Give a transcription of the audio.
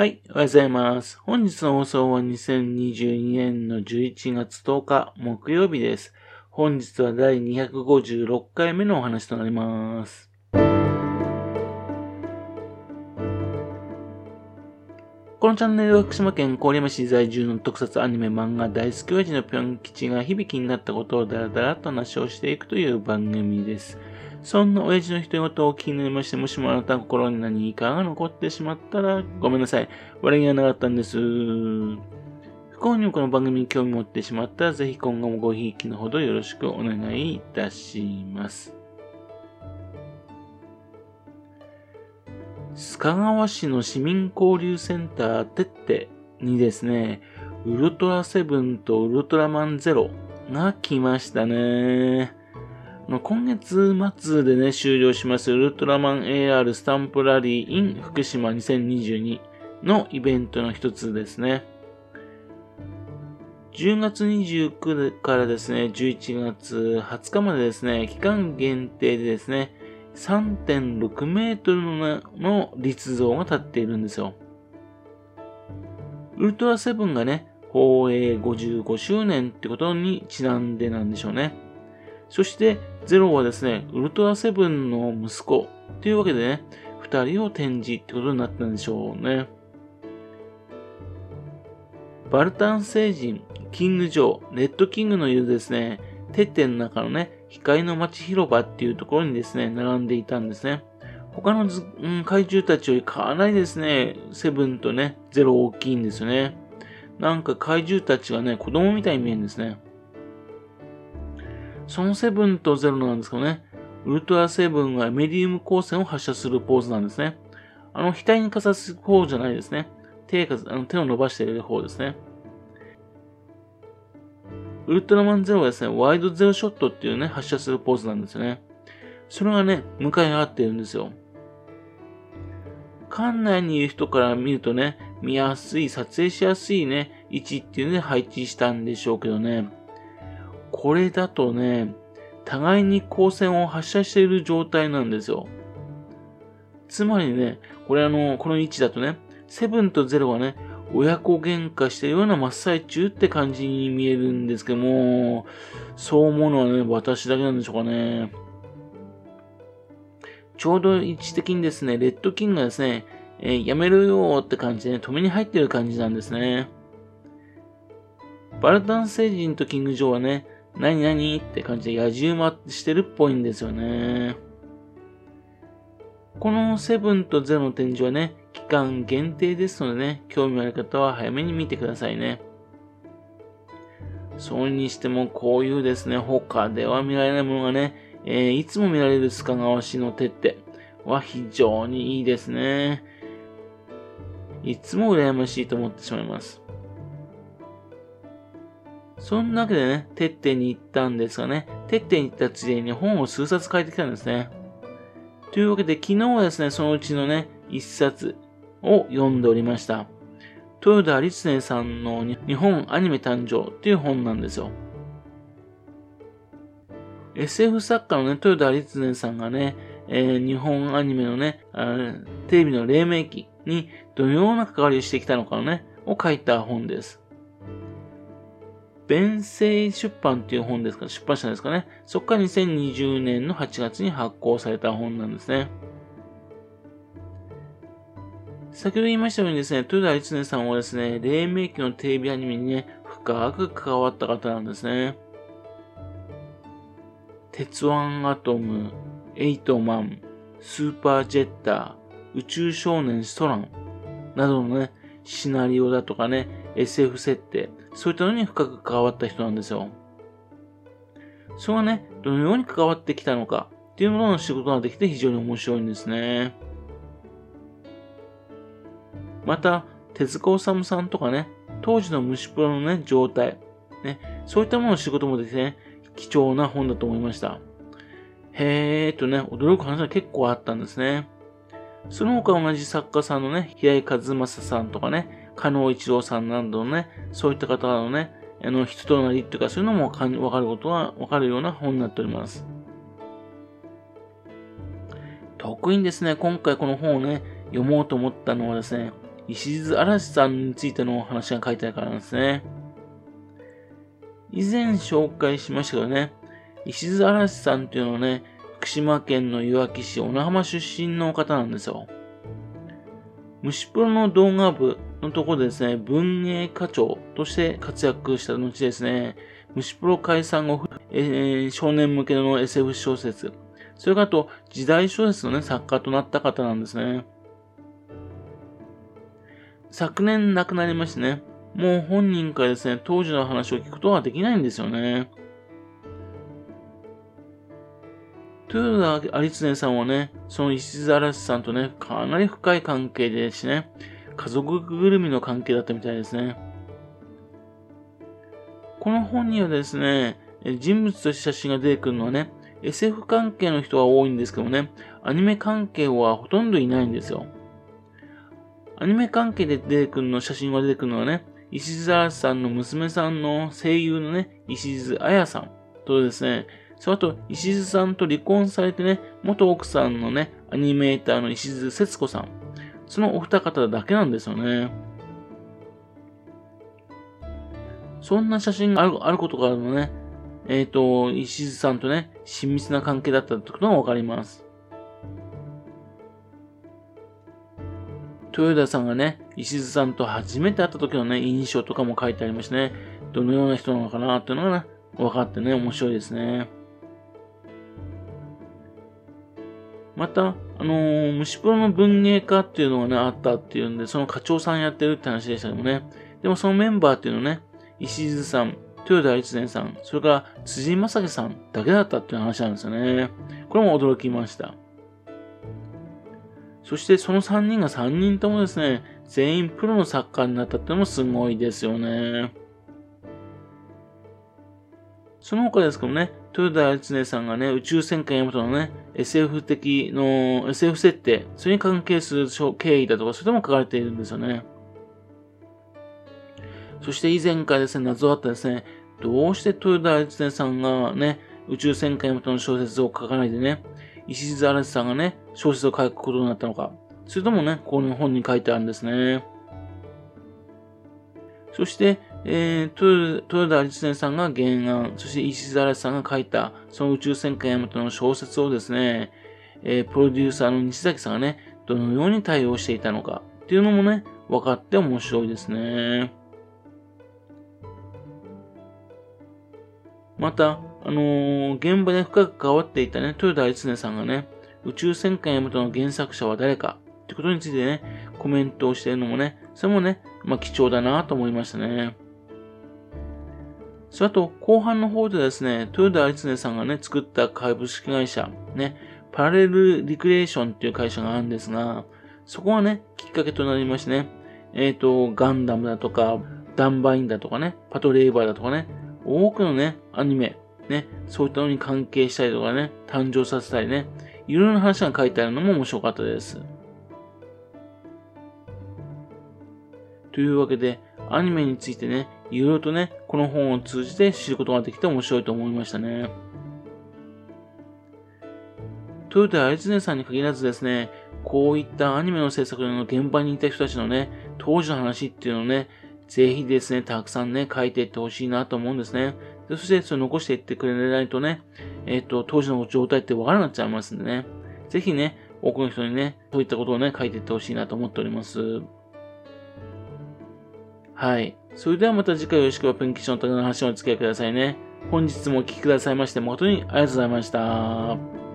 はい、おはようございます。本日の放送は2022年の11月10日木曜日です。本日は第256回目のお話となります。このチャンネルは福島県郡山市在住の特撮アニメ漫画大好き親父のぴょん吉が響きになったことをだらだらと話をしていくという番組です。そんな親父の独り言を気になりまして、もしもあなたの心に何かが残ってしまったらごめんなさい。悪気がなかったんです。不幸にもこの番組に興味持ってしまったら、ぜひ今後もごひいきのほどよろしくお願いいたします。須賀川市の市民交流センターてってにですね、ウルトラセブンとウルトラマンゼロが来ましたね。今月末でね、終了しますウルトラマン AR スタンプラリー in 福島2022のイベントの一つですね。10月29日からですね、11月20日までですね、期間限定でですね、3.6メートルの立像が立っているんですよ。ウルトラセブンがね、放映55周年ってことにちなんでなんでしょうね。そして、ゼロはですね、ウルトラセブンの息子というわけでね、二人を展示ってことになったんでしょうね。バルタン星人、キング・ジョー、レッドキングのいるですね、テッテの中のね、光の街広場っていうところにですね、並んでいたんですね。他の、うん、怪獣たちよりかなりですね、セブンとね、ゼロ大きいんですよね。なんか怪獣たちがね、子供みたいに見えるんですね。そのセブンとゼロなんですけどね、ウルトラセブンはメディウム光線を発射するポーズなんですね。あの、額にかざす方じゃないですね。手かあの手を伸ばしている方ですね。ウルトラマンゼロはですね、ワイドゼロショットっていうね、発射するポーズなんですよね。それがね、向かい合っているんですよ。館内にいる人から見るとね、見やすい、撮影しやすいね、位置っていうので配置したんでしょうけどね。これだとね、互いに光線を発射している状態なんですよ。つまりね、これあの、この位置だとね、セブンとゼロがね、親子喧嘩してるような真っ最中って感じに見えるんですけども、そう思うのはね、私だけなんでしょうかね。ちょうど位置的にですね、レッドキングがですね、えー、やめるよって感じで、ね、止めに入ってる感じなんですね。バルタン星人とキング・ジョーはね、何々って感じで野獣馬してるっぽいんですよね。このセブンとゼロの展示はね、期間限定ですのでね、興味ある方は早めに見てくださいね。それにしてもこういうですね、他では見られないものがね、えー、いつも見られる須賀川市の手っては非常にいいですね。いつも羨ましいと思ってしまいます。そんなわけでね、てってに行ったんですがね、てってに行ったついでに本を数冊書いてきたんですね。というわけで、昨日はですね、そのうちのね、一冊を読んでおりました。豊田律音さんの日本アニメ誕生っていう本なんですよ。SF 作家のね、豊田律音さんがね、えー、日本アニメのね、テレビの黎明期にどのような関わりをしてきたのかのね、を書いた本です。弁声出版っていう本ですか、出版社ですかね。そこから2020年の8月に発行された本なんですね。先ほど言いましたようにですね、豊田律音さんはですね、黎明期のテレビアニメにね、深く関わった方なんですね。鉄腕アトム、エイトマン、スーパージェッター、宇宙少年ストランなどのね、シナリオだとかね、SF 設定、そういったのに深く関わった人なんですよ。それがね、どのように関わってきたのかっていうものの仕事ができて非常に面白いんですね。また、手塚治虫さんとかね、当時の虫プロのね、状態、ね、そういったものの仕事もできてね、貴重な本だと思いました。へーとね、驚く話が結構あったんですね。その他同じ作家さんのね、平井和正さんとかね、加納一郎さんなどのね、そういった方のね、あの、人となりっていうか、そういうのもわかることが、わかるような本になっております。特にですね、今回この本をね、読もうと思ったのはですね、石津嵐さんについてのお話が書いてあるからなんですね。以前紹介しましたけどね、石津嵐さんっていうのはね、福島県のいわき市小名浜出身の方なんですよ。虫プロの動画部のところでですね、文芸課長として活躍した後ですね、虫プロ解散後、えー、少年向けの SF 小説、それからと時代小説のね、作家となった方なんですね。昨年亡くなりましてね、もう本人からですね、当時の話を聞くことはできないんですよね。豊田有常さんはね、その石津嵐さんとね、かなり深い関係ですしね、家族ぐるみの関係だったみたいですね。この本にはですね、人物として写真が出てくるのはね、SF 関係の人が多いんですけどね、アニメ関係はほとんどいないんですよ。アニメ関係で出てくるの、写真が出てくるのはね、石津嵐さんの娘さんの声優のね、石津彩さんとですね、その後、石津さんと離婚されてね、元奥さんのね、アニメーターの石津節子さん。そのお二方だけなんですよね。そんな写真があるあることからもね、えっ、ー、と、石津さんとね、親密な関係だったってことがわかります。豊田さんがね、石津さんと初めて会った時のね、印象とかも書いてありましてね、どのような人なのかなっていうのがね、分かってね、面白いですね。また、あのー、虫プロの文芸家っていうのがね、あったっていうんで、その課長さんやってるって話でしたけどもね。でもそのメンバーっていうのね、石津さん、豊田一年さん、それから辻正樹さんだけだったっていう話なんですよね。これも驚きました。そしてその3人が3人ともですね、全員プロのサッカーになったってのもすごいですよね。その他ですけどね、豊田悦音さんがね、宇宙戦艦ヤマトのね、SF 的の、SF 設定、それに関係する経緯だとか、それでも書かれているんですよね。そして以前からですね、謎あったですね、どうして豊田悦音さんがね、宇宙戦艦ヤマトの小説を書かないでね、石津嵐さんがね、小説を書くことになったのか。それともね、この本に書いてあるんですね。そして、えー、豊田律音さんが原案、そして石津嵐さんが書いた、その宇宙戦艦ヤマトの小説をですね、えー、プロデューサーの西崎さんがね、どのように対応していたのかっていうのもね、分かって面白いですね。また、あのー、現場で深く関わっていたね、豊田律音さんがね、宇宙戦艦ヤマトの原作者は誰かってことについてね、コメントをしているのもね、それもね、まあ貴重だなと思いましたね。それと、後半の方でですね、豊田有常さんがね、作った株式会社、ね、パラレルリクレーションっていう会社があるんですが、そこがね、きっかけとなりましてね、えっ、ー、と、ガンダムだとか、ダンバインだとかね、パトレーバーだとかね、多くのね、アニメ、ね、そういったのに関係したりとかね、誕生させたりね、いろいろな話が書いてあるのも面白かったです。というわけで、アニメについてね、いろいろとね、この本を通じて知ることができて面白いと思いましたね。トヨタ有常さんに限らずですね、こういったアニメの制作の現場にいた人たちのね、当時の話っていうのをね、ぜひですね、たくさんね、書いていってほしいなと思うんですね。でそして、それ残していってくれないとね、えっ、ー、と、当時の状態ってわからなくなっちゃいますんでね。ぜひね、多くの人にね、そういったことをね、書いていってほしいなと思っております。はい。それではまた次回よろしくペンキションとの話をお付き合いくださいね。本日もお聴きくださいまして誠にありがとうございました。